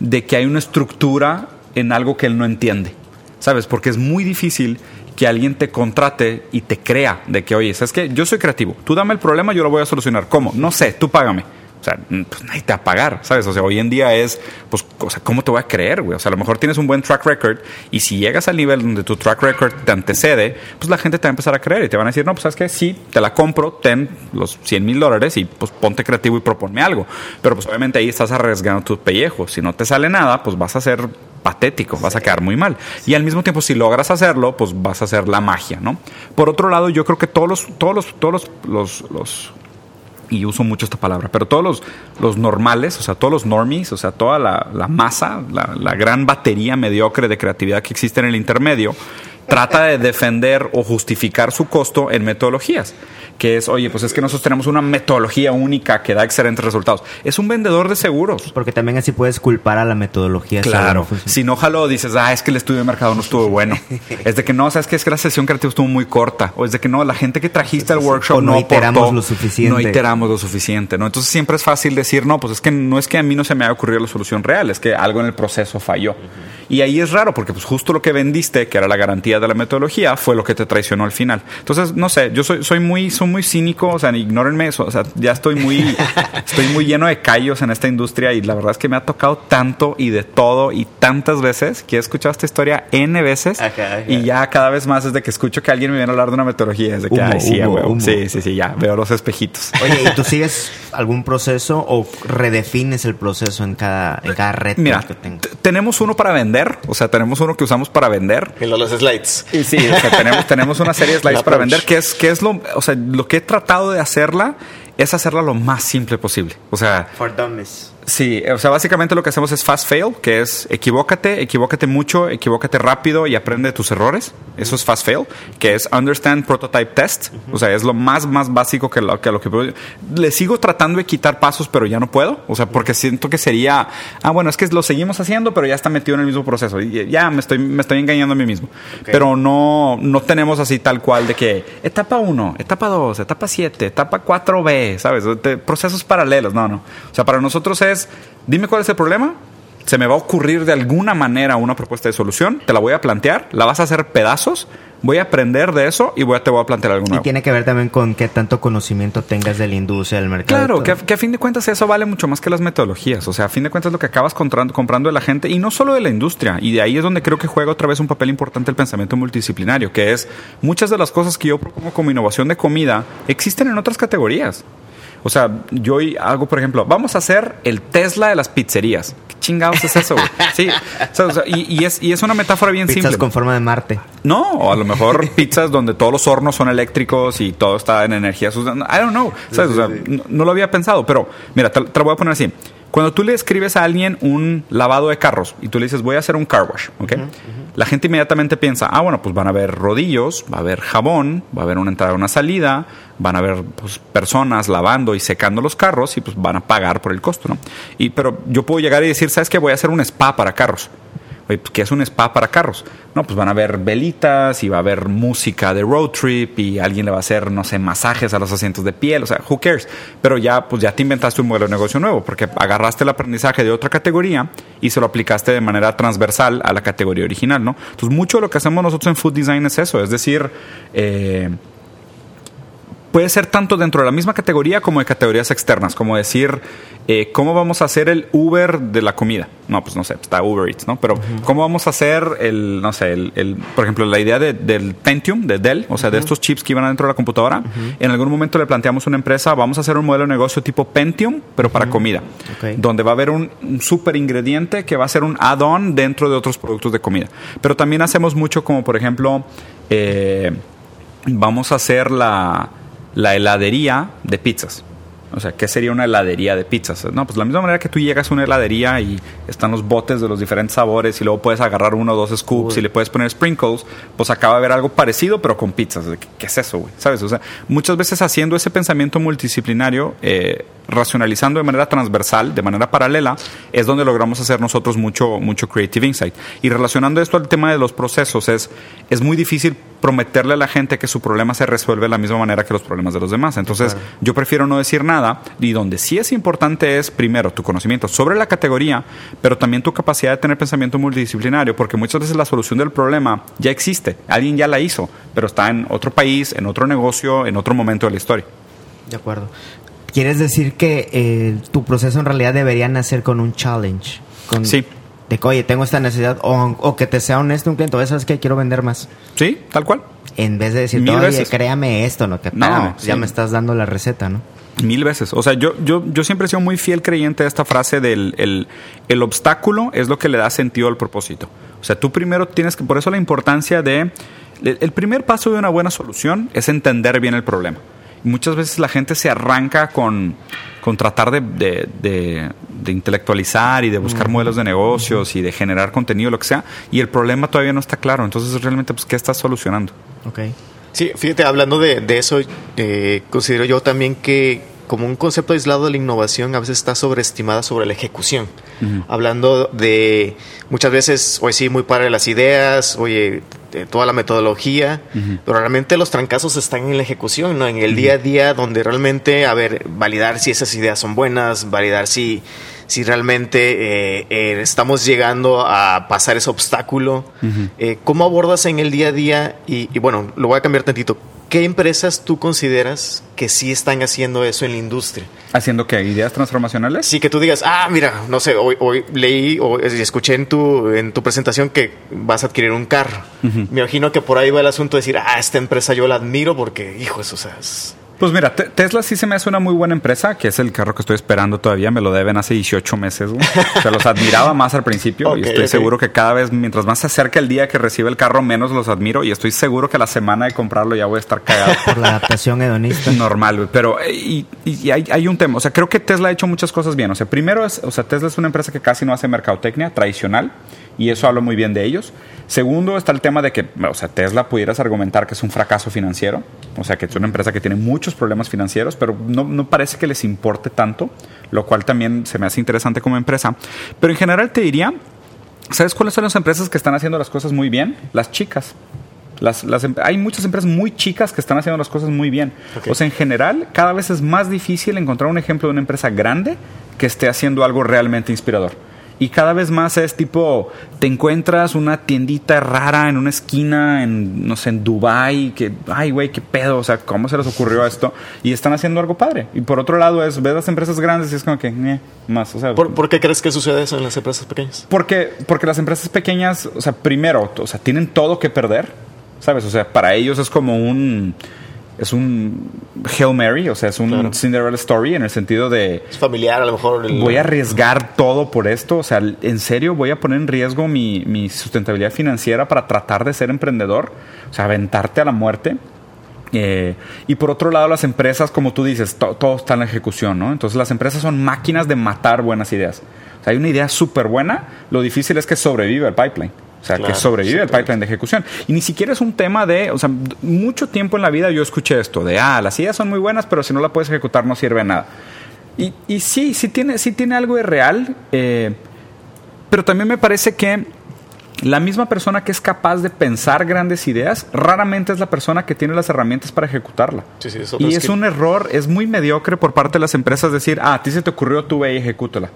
de que hay una estructura en algo que él no entiende. ¿Sabes? Porque es muy difícil que alguien te contrate y te crea de que, oye, ¿sabes qué? Yo soy creativo. Tú dame el problema, yo lo voy a solucionar. ¿Cómo? No sé, tú págame. O sea, pues nadie te va a pagar, ¿sabes? O sea, hoy en día es, pues, o sea, ¿cómo te voy a creer, güey? O sea, a lo mejor tienes un buen track record y si llegas al nivel donde tu track record te antecede, pues la gente te va a empezar a creer y te van a decir, no, pues, ¿sabes qué? Sí, te la compro, ten los 100 mil dólares y pues ponte creativo y proponme algo. Pero pues obviamente ahí estás arriesgando tus pellejos. Si no te sale nada, pues vas a ser patético, vas a quedar muy mal. Y al mismo tiempo, si logras hacerlo, pues vas a hacer la magia, ¿no? Por otro lado, yo creo que todos los, todos los, todos los, los, y uso mucho esta palabra, pero todos los, los normales, o sea, todos los normies, o sea, toda la, la masa, la, la, gran batería mediocre de creatividad que existe en el intermedio, trata de defender o justificar su costo en metodologías que es, oye, pues es que nosotros tenemos una metodología única que da excelentes resultados. Es un vendedor de seguros. Porque también así puedes culpar a la metodología. Claro. Si no jalo, dices, ah, es que el estudio de mercado no estuvo bueno. es de que no, sabes que es que la sesión creativa estuvo muy corta. O es de que no, la gente que trajiste al workshop no, no iteramos lo suficiente. No iteramos lo suficiente, ¿no? Entonces siempre es fácil decir, no, pues es que no es que a mí no se me haya ocurrido la solución real, es que algo en el proceso falló. Y ahí es raro, porque pues justo lo que vendiste, que era la garantía de la metodología, fue lo que te traicionó al final. Entonces, no sé, yo soy, soy muy, soy muy cínico, o sea, ignórenme eso, o sea, ya estoy muy, estoy muy lleno de callos en esta industria y la verdad es que me ha tocado tanto y de todo y tantas veces que he escuchado esta historia N veces y ya cada vez más desde que escucho que alguien me viene a hablar de una metodología, es de que, ay, sí, sí, sí, sí, ya, veo los espejitos. Oye, ¿y tú sigues algún proceso o redefines el proceso en cada, en cada red Mira, que tenemos uno para vender, o sea, tenemos uno que usamos para vender. En los slides. Y sí, o sea, tenemos, tenemos una serie de slides para vender, que es, que es lo, o sea, lo que he tratado de hacerla es hacerla lo más simple posible. O sea, for dummies. Sí, o sea, básicamente lo que hacemos es fast fail, que es equivócate, equivócate mucho, equivócate rápido y aprende de tus errores. Eso es fast fail, que es understand prototype test. O sea, es lo más, más básico que lo que, lo que... Le sigo tratando de quitar pasos, pero ya no puedo. O sea, porque siento que sería... Ah, bueno, es que lo seguimos haciendo, pero ya está metido en el mismo proceso. Y ya me estoy, me estoy engañando a mí mismo. Pero no, no tenemos así tal cual de que etapa 1, etapa 2, etapa 7, etapa 4B, ¿sabes? procesos paralelos. No, no. O sea, para nosotros es dime cuál es el problema, se me va a ocurrir de alguna manera una propuesta de solución, te la voy a plantear, la vas a hacer pedazos, voy a aprender de eso y voy a, te voy a plantear algo nuevo. Y tiene que ver también con qué tanto conocimiento tengas de la industria, del mercado. Claro, que a, fin de cuentas eso vale mucho más que las metodologías. O sea, a fin de cuentas lo que acabas comprando, comprando de la gente y no solo de la industria. Y de ahí es donde creo que juega otra vez un papel importante el pensamiento multidisciplinario, que es muchas de las cosas que yo propongo como innovación de comida existen en otras categorías. O sea, yo hoy hago, por ejemplo, vamos a hacer el Tesla de las pizzerías. ¿Qué chingados es eso, güey? Sí, o sea, y, y, es, y es una metáfora bien Pizzas simple. con forma de Marte. No, o a lo mejor pizzas donde todos los hornos son eléctricos y todo está en energía. I don't know. ¿sabes? O sea, no, no lo había pensado, pero mira, te, te lo voy a poner así. Cuando tú le escribes a alguien un lavado de carros y tú le dices voy a hacer un car wash, ¿ok? La gente inmediatamente piensa, ah, bueno, pues van a haber rodillos, va a haber jabón, va a haber una entrada y una salida, van a haber pues, personas lavando y secando los carros y pues van a pagar por el costo, ¿no? Y, pero yo puedo llegar y decir, ¿sabes qué? Voy a hacer un spa para carros. Oye, pues, ¿qué es un spa para carros? No, pues van a haber velitas y va a haber música de road trip y alguien le va a hacer, no sé, masajes a los asientos de piel, o sea, who cares? Pero ya, pues ya te inventaste un modelo de negocio nuevo porque agarraste el aprendizaje de otra categoría y se lo aplicaste de manera transversal a la categoría original, ¿no? Entonces, mucho de lo que hacemos nosotros en Food Design es eso, es decir, eh, puede ser tanto dentro de la misma categoría como de categorías externas, como decir, eh, ¿cómo vamos a hacer el Uber de la comida? No, pues no sé, está Uber Eats, ¿no? Pero ¿cómo vamos a hacer el, no sé, el, el- por ejemplo, la idea de- del Pentium, de Dell, o sea, de estos chips que iban adentro de la computadora? En algún momento le planteamos a una empresa, vamos a hacer un modelo de negocio tipo Pentium, pero para comida, donde va a haber un, un super ingrediente que va a ser un add-on dentro de otros productos de comida. Pero también hacemos mucho como, por ejemplo, eh, vamos a hacer la, la heladería de pizzas. O sea, ¿qué sería una heladería de pizzas? No, pues la misma manera que tú llegas a una heladería y están los botes de los diferentes sabores y luego puedes agarrar uno o dos scoops y le puedes poner sprinkles, pues acaba de haber algo parecido pero con pizzas. ¿Qué, es eso, güey? ¿Sabes? O sea, muchas veces haciendo ese pensamiento multidisciplinario, eh, racionalizando de manera transversal, de manera paralela, es donde logramos hacer nosotros mucho, mucho creative insight. Y relacionando esto al tema de los procesos, es, es muy difícil prometerle a la gente que su problema se resuelve de la misma manera que los problemas de los demás. Entonces, yo prefiero no decir nada y donde sí es importante es, primero, tu conocimiento sobre la categoría, pero también tu capacidad de tener pensamiento multidisciplinario, porque muchas veces la solución del problema ya existe, alguien ya la hizo, pero está en otro país, en otro negocio, en otro momento de la historia. De acuerdo. ¿Quieres decir que eh, tu proceso en realidad debería nacer con un challenge? Con, Sí. De que, oye, tengo esta necesidad. O, o que te sea honesto un cliente. Oye, ¿sabes qué? Quiero vender más. ¿Sí? Tal cual. En vez de decir, oye, veces. créame esto, ¿no? Que No, ya me estás dando la receta, ¿no? Mil veces. O sea, yo, yo, yo siempre he sido muy fiel creyente de esta frase del el, el obstáculo es lo que le da sentido al propósito. O sea, tú primero tienes que, por eso la importancia de... El primer paso de una buena solución es entender bien el problema. Y muchas veces la gente se arranca con, con tratar de, de- de- de intelectualizar y de buscar modelos de negocios y de generar contenido, lo que sea, y el problema todavía no está claro. Entonces, realmente, pues, ¿qué estás solucionando? Ok. Sí, fíjate, hablando de, de eso, eh, considero yo también que como un concepto aislado de la innovación a veces está sobreestimada sobre la ejecución. Hablando de muchas veces, oye, sí, muy padre las ideas, oye, de toda la metodología, pero realmente los trancazos están en la ejecución, ¿no? En el día a día donde realmente, a ver, validar si esas ideas son buenas, validar si, si realmente eh, eh, estamos llegando a pasar ese obstáculo. Eh, ¿Cómo abordas en el día a día? Y, y bueno, lo voy a cambiar tantito. ¿Qué empresas tú consideras que sí están haciendo eso en la industria? ¿Haciendo qué? ¿Ideas transformacionales? Sí, que tú digas, ah, mira, no sé, hoy, hoy leí o escuché en tu, en tu presentación que vas a adquirir un carro. Me imagino que por ahí va el asunto de decir, ah, esta empresa yo la admiro porque, hijo, eso, o sea, es- Pues mira, Te- Tesla sí se me hace una muy buena empresa, que es el carro que estoy esperando todavía, me lo deben hace 18 meses. güey. O sea, los admiraba más al principio y estoy seguro que cada vez, mientras más se acerca el día que recibe el carro, menos los admiro y estoy seguro que la semana de comprarlo ya voy a estar cagado. Por la adaptación hedonista. Normal, güey. Pero eh, y, y hay, hay un tema. O sea, creo que Tesla ha hecho muchas cosas bien. O sea, primero es, o sea, Tesla es una empresa que casi no hace mercadotecnia tradicional y eso habla muy bien de ellos. Segundo está el tema de que, o sea, Tesla pudieras argumentar que es un fracaso financiero. O sea, que es una empresa que tiene muchos problemas financieros, pero no, no parece que les importe tanto, lo cual también se me hace interesante como empresa. Pero en general te diría, ¿sabes cuáles son las empresas que están haciendo las cosas muy bien? Las chicas. Las, las em- hay muchas empresas muy chicas que están haciendo las cosas muy bien. O sea, en general, cada vez es más difícil encontrar un ejemplo de una empresa grande que esté haciendo algo realmente inspirador. Y cada vez más es tipo, te encuentras una tiendita rara en una esquina, en, no sé, en Dubai que, ay, güey, qué pedo, o sea, ¿cómo se les ocurrió esto? Y están haciendo algo padre. Y por otro lado es, ves las empresas grandes y es como que, eh, más, o sea... ¿Por, por qué crees que sucede eso en las empresas pequeñas? Porque, porque las empresas pequeñas, o sea, primero, o sea, tienen todo que perder, ¿sabes? O sea, para ellos es como un... es un Hail Mary, o sea, es un Cinderella Story en el sentido de... Es familiar, a lo mejor. Voy a arriesgar todo por esto, o sea, en serio voy a poner en riesgo mi, mi sustentabilidad financiera para tratar de ser emprendedor, o sea, aventarte a la muerte. Eh, y por otro lado, las empresas, como tú dices, todo está en la ejecución, ¿no? Entonces las empresas son máquinas de matar buenas ideas. O sea, hay una idea súper buena, lo difícil es que sobrevive el pipeline. O sea, que sobrevive el pipeline de ejecución. Y ni siquiera es un tema de, o sea, mucho tiempo en la vida yo escuché esto, de, ah, las ideas son muy buenas, pero si no la puedes ejecutar no sirve de nada. Y, y sí, sí tiene, sí tiene algo de real, eh, pero también me parece que la misma persona que es capaz de pensar grandes ideas, raramente es la persona que tiene las herramientas para ejecutarla. y es, un error, es muy mediocre por parte de las empresas decir, ah, a ti se te ocurrió, tú ve y ejecútala.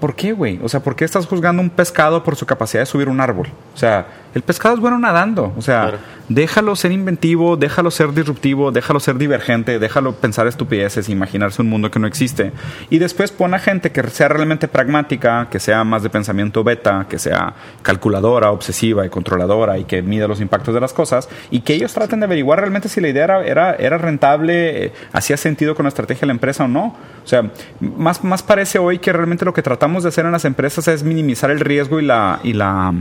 ¿Por qué, güey? O sea, ¿por qué estás juzgando un pescado por su capacidad de subir un árbol? O sea, el pescado es bueno nadando. O sea, déjalo ser inventivo, déjalo ser disruptivo, déjalo ser divergente, déjalo pensar estupideces, imaginarse un mundo que no existe. Y después pon a gente que sea realmente pragmática, que sea más de pensamiento beta, que sea calculadora, obsesiva y controladora y que mida los impactos de las cosas y que ellos traten de averiguar realmente si la idea era, era, era rentable, eh, hacía sentido con la estrategia de la empresa o no. O sea, más, más parece hoy que realmente lo que tratamos de hacer en las empresas es minimizar el riesgo y la, y la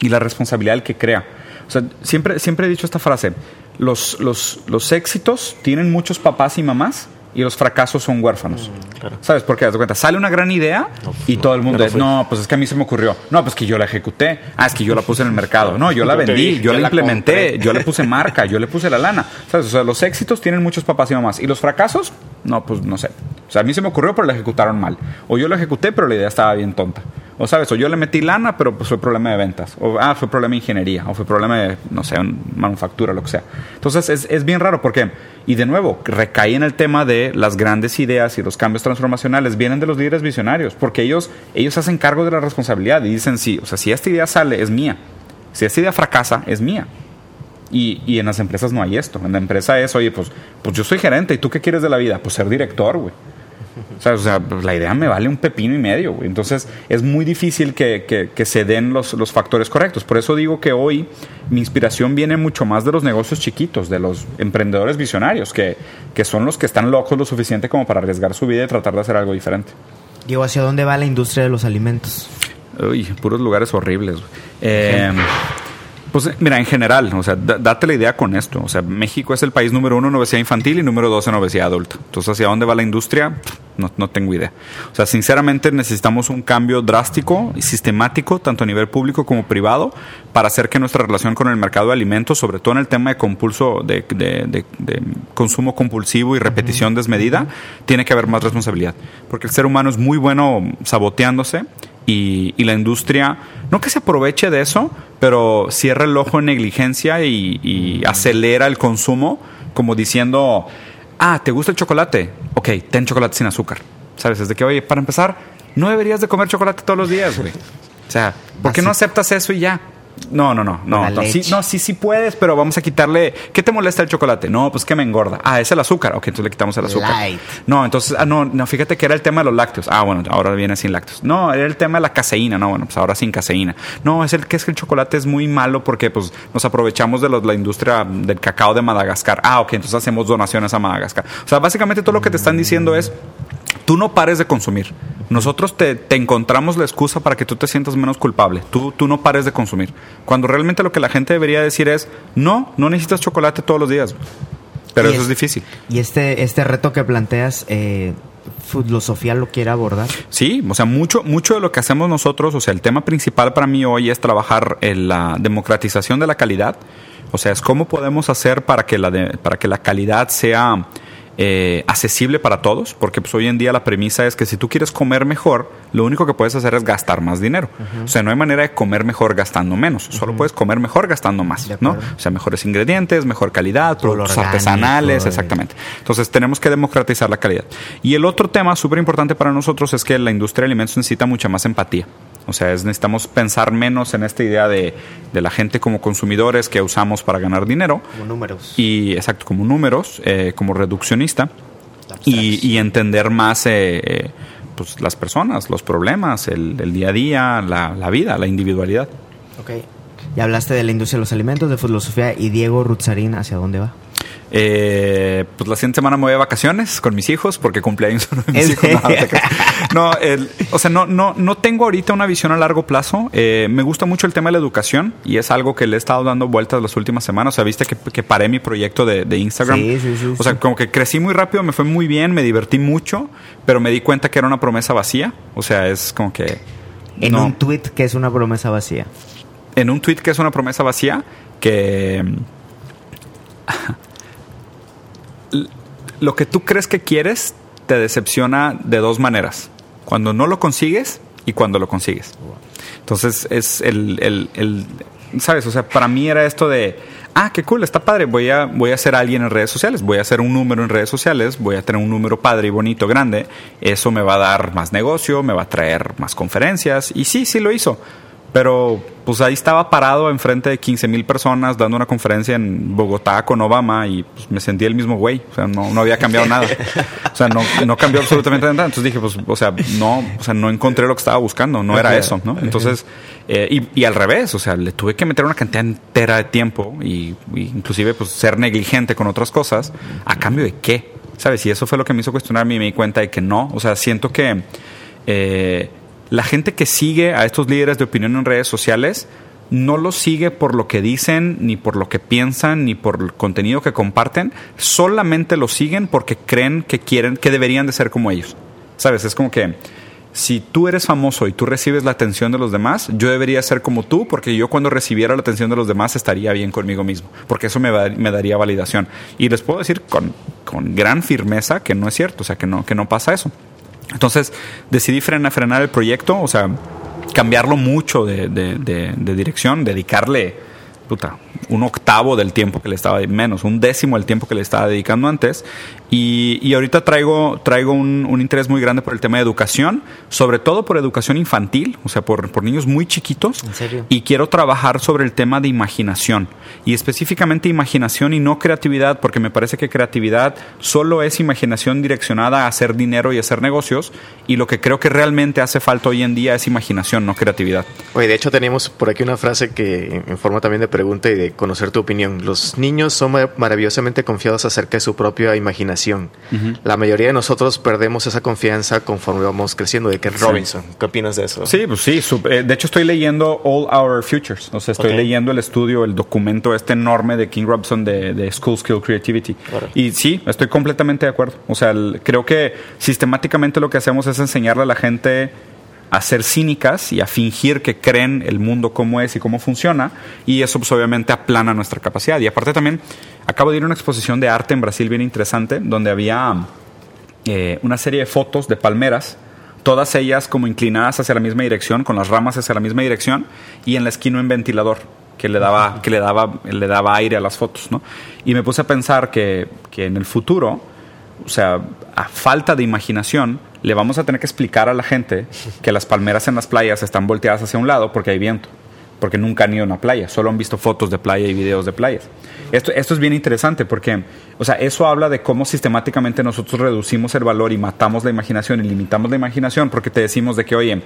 y la responsabilidad que crea. O sea, siempre, siempre he dicho esta frase, los, los, los éxitos tienen muchos papás y mamás y los fracasos son huérfanos. Mm, ¿Sabes por qué? Das cuenta, sale una gran idea y todo el mundo es, no, pues es que a mí se me ocurrió. No, pues que yo la ejecuté. Ah, es que yo la puse en el mercado. No, yo la vendí, yo la implementé, yo le puse marca, yo le puse la lana. ¿Sabes? O sea, los éxitos tienen muchos papás y mamás. Y los fracasos, no, pues no sé. O sea, a mí se me ocurrió, pero la ejecutaron mal. O yo la ejecuté, pero la idea estaba bien tonta. O sabes, o yo le metí lana, pero pues fue problema de ventas. O ah, fue problema de ingeniería. O fue problema de, no sé, manufactura, lo que sea. Entonces es, es bien raro porque, y de nuevo, recae en el tema de las grandes ideas y los cambios transformacionales vienen de los líderes visionarios. Porque ellos, ellos hacen cargo de la responsabilidad y dicen, sí, o sea, si esta idea sale, es mía. Si esta idea fracasa, es mía. Y, y, en las empresas no hay esto. En la empresa es, oye, pues, pues yo soy gerente y tú qué quieres de la vida? Pues ser director, güey. O sea, pues, la idea me vale un pepino y medio, güey. Entonces es muy difícil que, se den los, los, factores correctos. Por eso digo que hoy mi inspiración viene mucho más de los negocios chiquitos, de los emprendedores visionarios, que, que son los que están locos lo suficiente como para arriesgar su vida y tratar de hacer algo diferente. Diego, ¿hacia dónde va la industria de los alimentos? Uy, puros lugares horribles. Eh, pues mira, en general, o sea, date la idea con esto. O sea, México es el país número uno en obesidad infantil y número dos en obesidad adulta. Entonces, ¿hacia dónde va la industria? No, no, tengo idea. O sea, sinceramente necesitamos un cambio drástico y sistemático, tanto a nivel público como privado, para hacer que nuestra relación con el mercado de alimentos, sobre todo en el tema de compulso, de, de, de, consumo compulsivo y repetición desmedida, tiene que haber más responsabilidad. Porque el ser humano es muy bueno saboteándose y, y la industria, no que se aproveche de eso, pero cierra el ojo en negligencia y, acelera el consumo, como diciendo, ah, ¿te gusta el chocolate? Ok, ten chocolate sin azúcar. ¿Sabes? Es de que, oye, para empezar, no deberías de comer chocolate todos los días, güey. O sea, ¿por qué no aceptas eso y ya? No, no, no, no, no, sí, no, sí, sí puedes, pero vamos a quitarle. ¿Qué te molesta el chocolate? No, pues que me engorda. Ah, es el azúcar. Ok, entonces le quitamos el azúcar. No, entonces, ah, no, no, fíjate que era el tema de los lácteos. Ah, bueno, ahora viene sin lácteos. No, era el tema de la caseína. No, bueno, pues ahora sin caseína. No, es el que es que el chocolate es muy malo porque pues nos aprovechamos de la industria del cacao de Madagascar. Ah, ok, entonces hacemos donaciones a Madagascar. O sea, básicamente todo lo que te están diciendo es tú no pares de consumir. Nosotros te, encontramos la excusa para que tú te sientas menos culpable. Tú, tú no pares de consumir. Cuando realmente lo que la gente debería decir es, no, no necesitas chocolate todos los días. Pero eso es, difícil. Y este, este reto que planteas, eh, filosofía lo quiere abordar. Sí, o sea, mucho, mucho de lo que hacemos nosotros, o sea, el tema principal para mí hoy es trabajar en la democratización de la calidad. O sea, es cómo podemos hacer para que la, para que la calidad sea eh, accesible para todos, porque pues, hoy en día la premisa es que si tú quieres comer mejor, lo único que puedes hacer es gastar más dinero. O sea, no hay manera de comer mejor gastando menos, solo puedes comer mejor gastando más, ¿no? O sea, mejores ingredientes, mejor calidad, productos artesanales, exactamente. Entonces, tenemos que democratizar la calidad. Y el otro tema súper importante para nosotros es que la industria de alimentos necesita mucha más empatía. O sea, necesitamos pensar menos en esta idea de, la gente como consumidores que usamos para ganar dinero. Como números. Y exacto, como números, eh, como Y, entender más eh, eh, pues, las personas, los problemas, el, día a día, la, vida, la individualidad. Ok. Ya hablaste de la industria de los alimentos, de filosofía y Diego Rutzarín, ¿hacia dónde va? Eh, pues la siguiente semana me voy de vacaciones con mis hijos porque cumpleaños uno de mis ¿En hijos. No, el- o sea, no, no, no tengo ahorita una visión a largo plazo. Eh, me gusta mucho el tema de la educación y es algo que le he estado dando vueltas las últimas semanas. O sea, viste que, que paré mi proyecto de, de Instagram. Sí, sí, sí, o sea, como que crecí muy rápido, me fue muy bien, me divertí mucho, pero me di cuenta que era una promesa vacía. O sea, es como que... En no. un tweet que es una promesa vacía. en un tweet que es una promesa vacía que lo que tú crees que quieres te decepciona de dos maneras. Cuando no lo consigues y cuando lo consigues. Entonces es el, el- sabes o sea para mí era esto de ah qué cool está padre voy a voy a ser alguien en redes sociales voy a hacer un número en redes sociales voy a tener un número padre y bonito grande eso me va a dar más negocio me va a traer más conferencias y sí sí lo hizo pero pues ahí estaba parado enfrente de 15 mil personas dando una conferencia en Bogotá con Obama y pues, me sentí el mismo güey. O sea, no, no había cambiado nada. O sea, no, no cambió absolutamente nada. Entonces dije, pues, o sea, no, o sea, no encontré lo que estaba buscando. No era eso, ¿no? Entonces, eh, y, y al revés, o sea, le tuve que meter una cantidad entera de tiempo y, y inclusive pues ser negligente con otras cosas. ¿A cambio de qué? ¿Sabes? Y eso fue lo que me hizo cuestionarme y me di cuenta de que no. O sea, siento que... eh, la gente que sigue a estos líderes de opinión en redes sociales no los sigue por lo que dicen, ni por lo que piensan, ni por el contenido que comparten, solamente los siguen porque creen que quieren, que deberían de ser como ellos. ¿Sabes? Es como que si tú eres famoso y tú recibes la atención de los demás, yo debería ser como tú, porque yo cuando recibiera la atención de los demás estaría bien conmigo mismo, porque eso me, va- me daría validación. Y les puedo decir con, con gran firmeza que no es cierto, o sea, que no, que no pasa eso. Entonces decidí frena- frenar el proyecto, o sea, cambiarlo mucho de, de- de- de dirección, dedicarle puta, un octavo del tiempo que le estaba, menos, un décimo del tiempo que le estaba dedicando antes. Y, y ahorita traigo, traigo un, un interés muy grande por el tema de educación, sobre todo por educación infantil, o sea, por, por niños muy chiquitos. ¿En serio? Y quiero trabajar sobre el tema de imaginación. Y específicamente imaginación y no creatividad, porque me parece que creatividad solo es imaginación direccionada a hacer dinero y hacer negocios. Y lo que creo que realmente hace falta hoy en día es imaginación, no creatividad. Oye, de hecho tenemos por aquí una frase que en- forma también de pregunta y de conocer tu opinión. Los niños son mar- maravillosamente confiados acerca de su propia imaginación. La mayoría de nosotros perdemos esa confianza conforme vamos creciendo. De Ken Robinson. ¿Qué opinas de eso? Sí, pues sí. eh, de hecho, estoy leyendo All Our Futures. O sea, estoy leyendo el estudio, el documento este enorme de King Robson de, de School Skill Creativity. Claro. Y sí, estoy completamente de acuerdo. O sea, el- creo que sistemáticamente lo que hacemos es enseñarle a la gente a ser cínicas y a fingir que creen el mundo cómo es y cómo funciona. Y eso, pues, obviamente, aplana nuestra capacidad. Y aparte, también acabo de ir a una exposición de arte en Brasil bien interesante, donde había eh, una serie de fotos de palmeras, todas ellas como inclinadas hacia la misma dirección, con las ramas hacia la misma dirección, y en la esquina un ventilador que le daba, que le daba, le daba aire a las fotos, ¿no? Y me puse a pensar que, que en el futuro, o sea, a falta de imaginación, le vamos a tener que explicar a la gente que las palmeras en las playas están volteadas hacia un lado porque hay viento porque nunca han ido a una playa, solo han visto fotos de playa y videos de playas. Esto, esto es bien interesante porque, o sea, eso habla de cómo sistemáticamente nosotros reducimos el valor y matamos la imaginación y limitamos la imaginación porque te decimos de que, oye,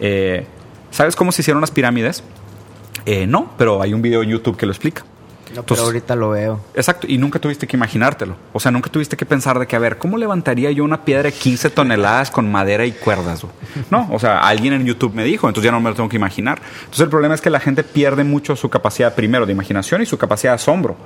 eh, ¿sabes cómo se hicieron las pirámides? Eh, no, pero hay un video en YouTube que lo explica. No, Entonces- pero ahorita lo veo. Exacto, y nunca tuviste que imaginártelo. O sea, nunca tuviste que pensar de que, a ver, ¿cómo levantaría yo una piedra de 15 toneladas con madera y cuerdas? No, o sea, alguien en YouTube me dijo, entonces ya no me lo tengo que imaginar. Entonces el problema es que la gente pierde mucho su capacidad, primero, de imaginación y su capacidad de asombro.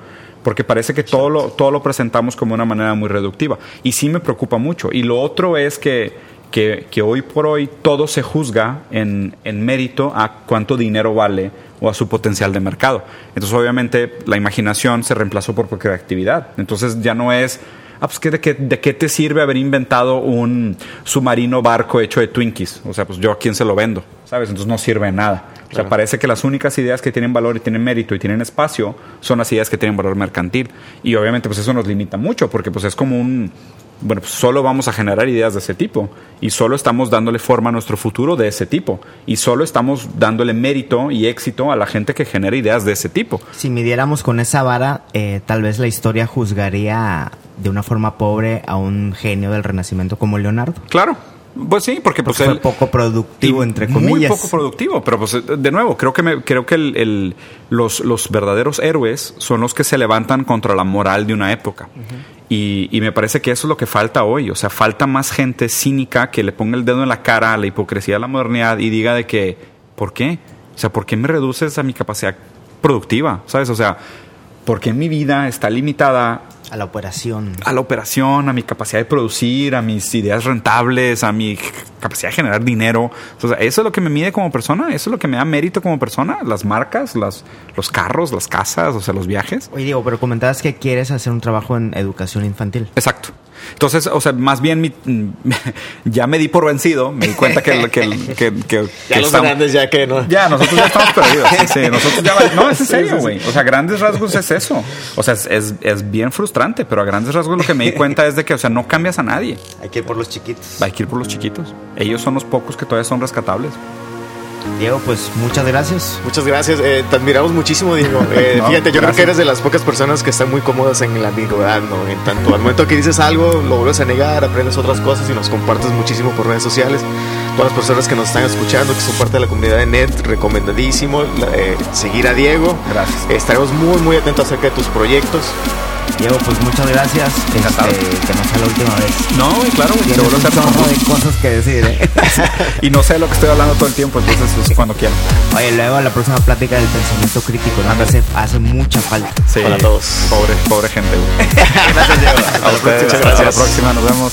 Porque parece que todo lo, todo lo presentamos como una manera muy reductiva. Y sí me preocupa mucho. Y lo otro es que, que, que hoy por hoy todo se juzga en, en mérito a cuánto dinero vale o a su potencial de mercado. Entonces, obviamente, la imaginación se reemplazó por creatividad. Entonces, ya no es, ah, pues, ¿qué- de, qué, ¿de qué te sirve haber inventado un submarino barco hecho de Twinkies? O sea, pues yo a quién se lo vendo, ¿sabes? Entonces no sirve de nada. O sea, parece que las únicas ideas que tienen valor y tienen mérito y tienen espacio son las ideas que tienen valor mercantil. Y obviamente, pues eso nos limita mucho, porque pues es como un, bueno, pues solo vamos a generar ideas de ese tipo y solo estamos dándole forma a nuestro futuro de ese tipo y solo estamos dándole mérito y éxito a la gente que genera ideas de ese tipo. Si midiéramos con esa vara, eh, tal vez la historia juzgaría de una forma pobre a un genio del Renacimiento como Leonardo. Claro, Pues sí, porque pues Porque fue él- poco productivo, entre Muy comillas. poco productivo, pero pues de nuevo, creo que me, creo que el, el- los, los verdaderos héroes son los que se levantan contra la moral de una época. Y, y me parece que eso es lo que falta hoy. O sea, falta más gente cínica que le ponga el dedo en la cara a la hipocresía de la modernidad y diga de que, ¿por qué? O sea, ¿por qué me reduces a mi capacidad productiva? ¿Sabes? O sea, ¿por qué mi vida está limitada A la operación. a la operación, a mi capacidad de producir, a mis ideas rentables, a mi capacidad de generar dinero. Sea, eso es lo que me mide como persona, eso es lo que me da mérito como persona, las marcas, las, los carros, las casas, o sea, los viajes. Oye, Diego, pero comentabas que quieres hacer un trabajo en educación infantil. Exacto. Entonces, o sea, más bien mi- ya me di por vencido, me di cuenta que, que, que, que- Ya que los estamos- grandes, ya que no. Ya, nosotros ya estamos perdidos. Sí, sí, nosotros ya No, es en serio, sí, sí. güey. O sea, grandes rasgos es eso. O sea, es, es, es bien frustrante, pero a grandes rasgos lo que me di cuenta es de que, o sea, no cambias a nadie. Hay que ir por los chiquitos. Hay que ir por los chiquitos. Ellos son los pocos que todavía son rescatables. Diego, pues muchas gracias. Muchas gracias. eh, te admiramos muchísimo, Diego. Eh, No, fíjate, yo creo que eres de las pocas personas que están muy cómodas en la ambigüedad, ¿no? En tanto, al momento que dices algo, lo vuelves a negar, aprendes otras cosas y nos compartes muchísimo por redes sociales. Todas las personas que nos están escuchando, que son parte de la comunidad de NET, recomendadísimo eh, seguir a Diego. Gracias. Estaremos muy, muy atentos acerca de tus proyectos. Diego, pues muchas gracias. Encantado. Este, que no sea la última vez. No, claro, a un de cosas que decir, ¿eh? Y no sé lo que estoy hablando todo el tiempo, entonces es cuando quiera. Oye, luego la próxima plática del pensamiento crítico, ¿no? Hace, hace mucha falta. Sí. Hola a todos. Pobre, pobre gente, güey. Gracias, Diego. A ustedes. Muchas Hasta la próxima. Nos vemos.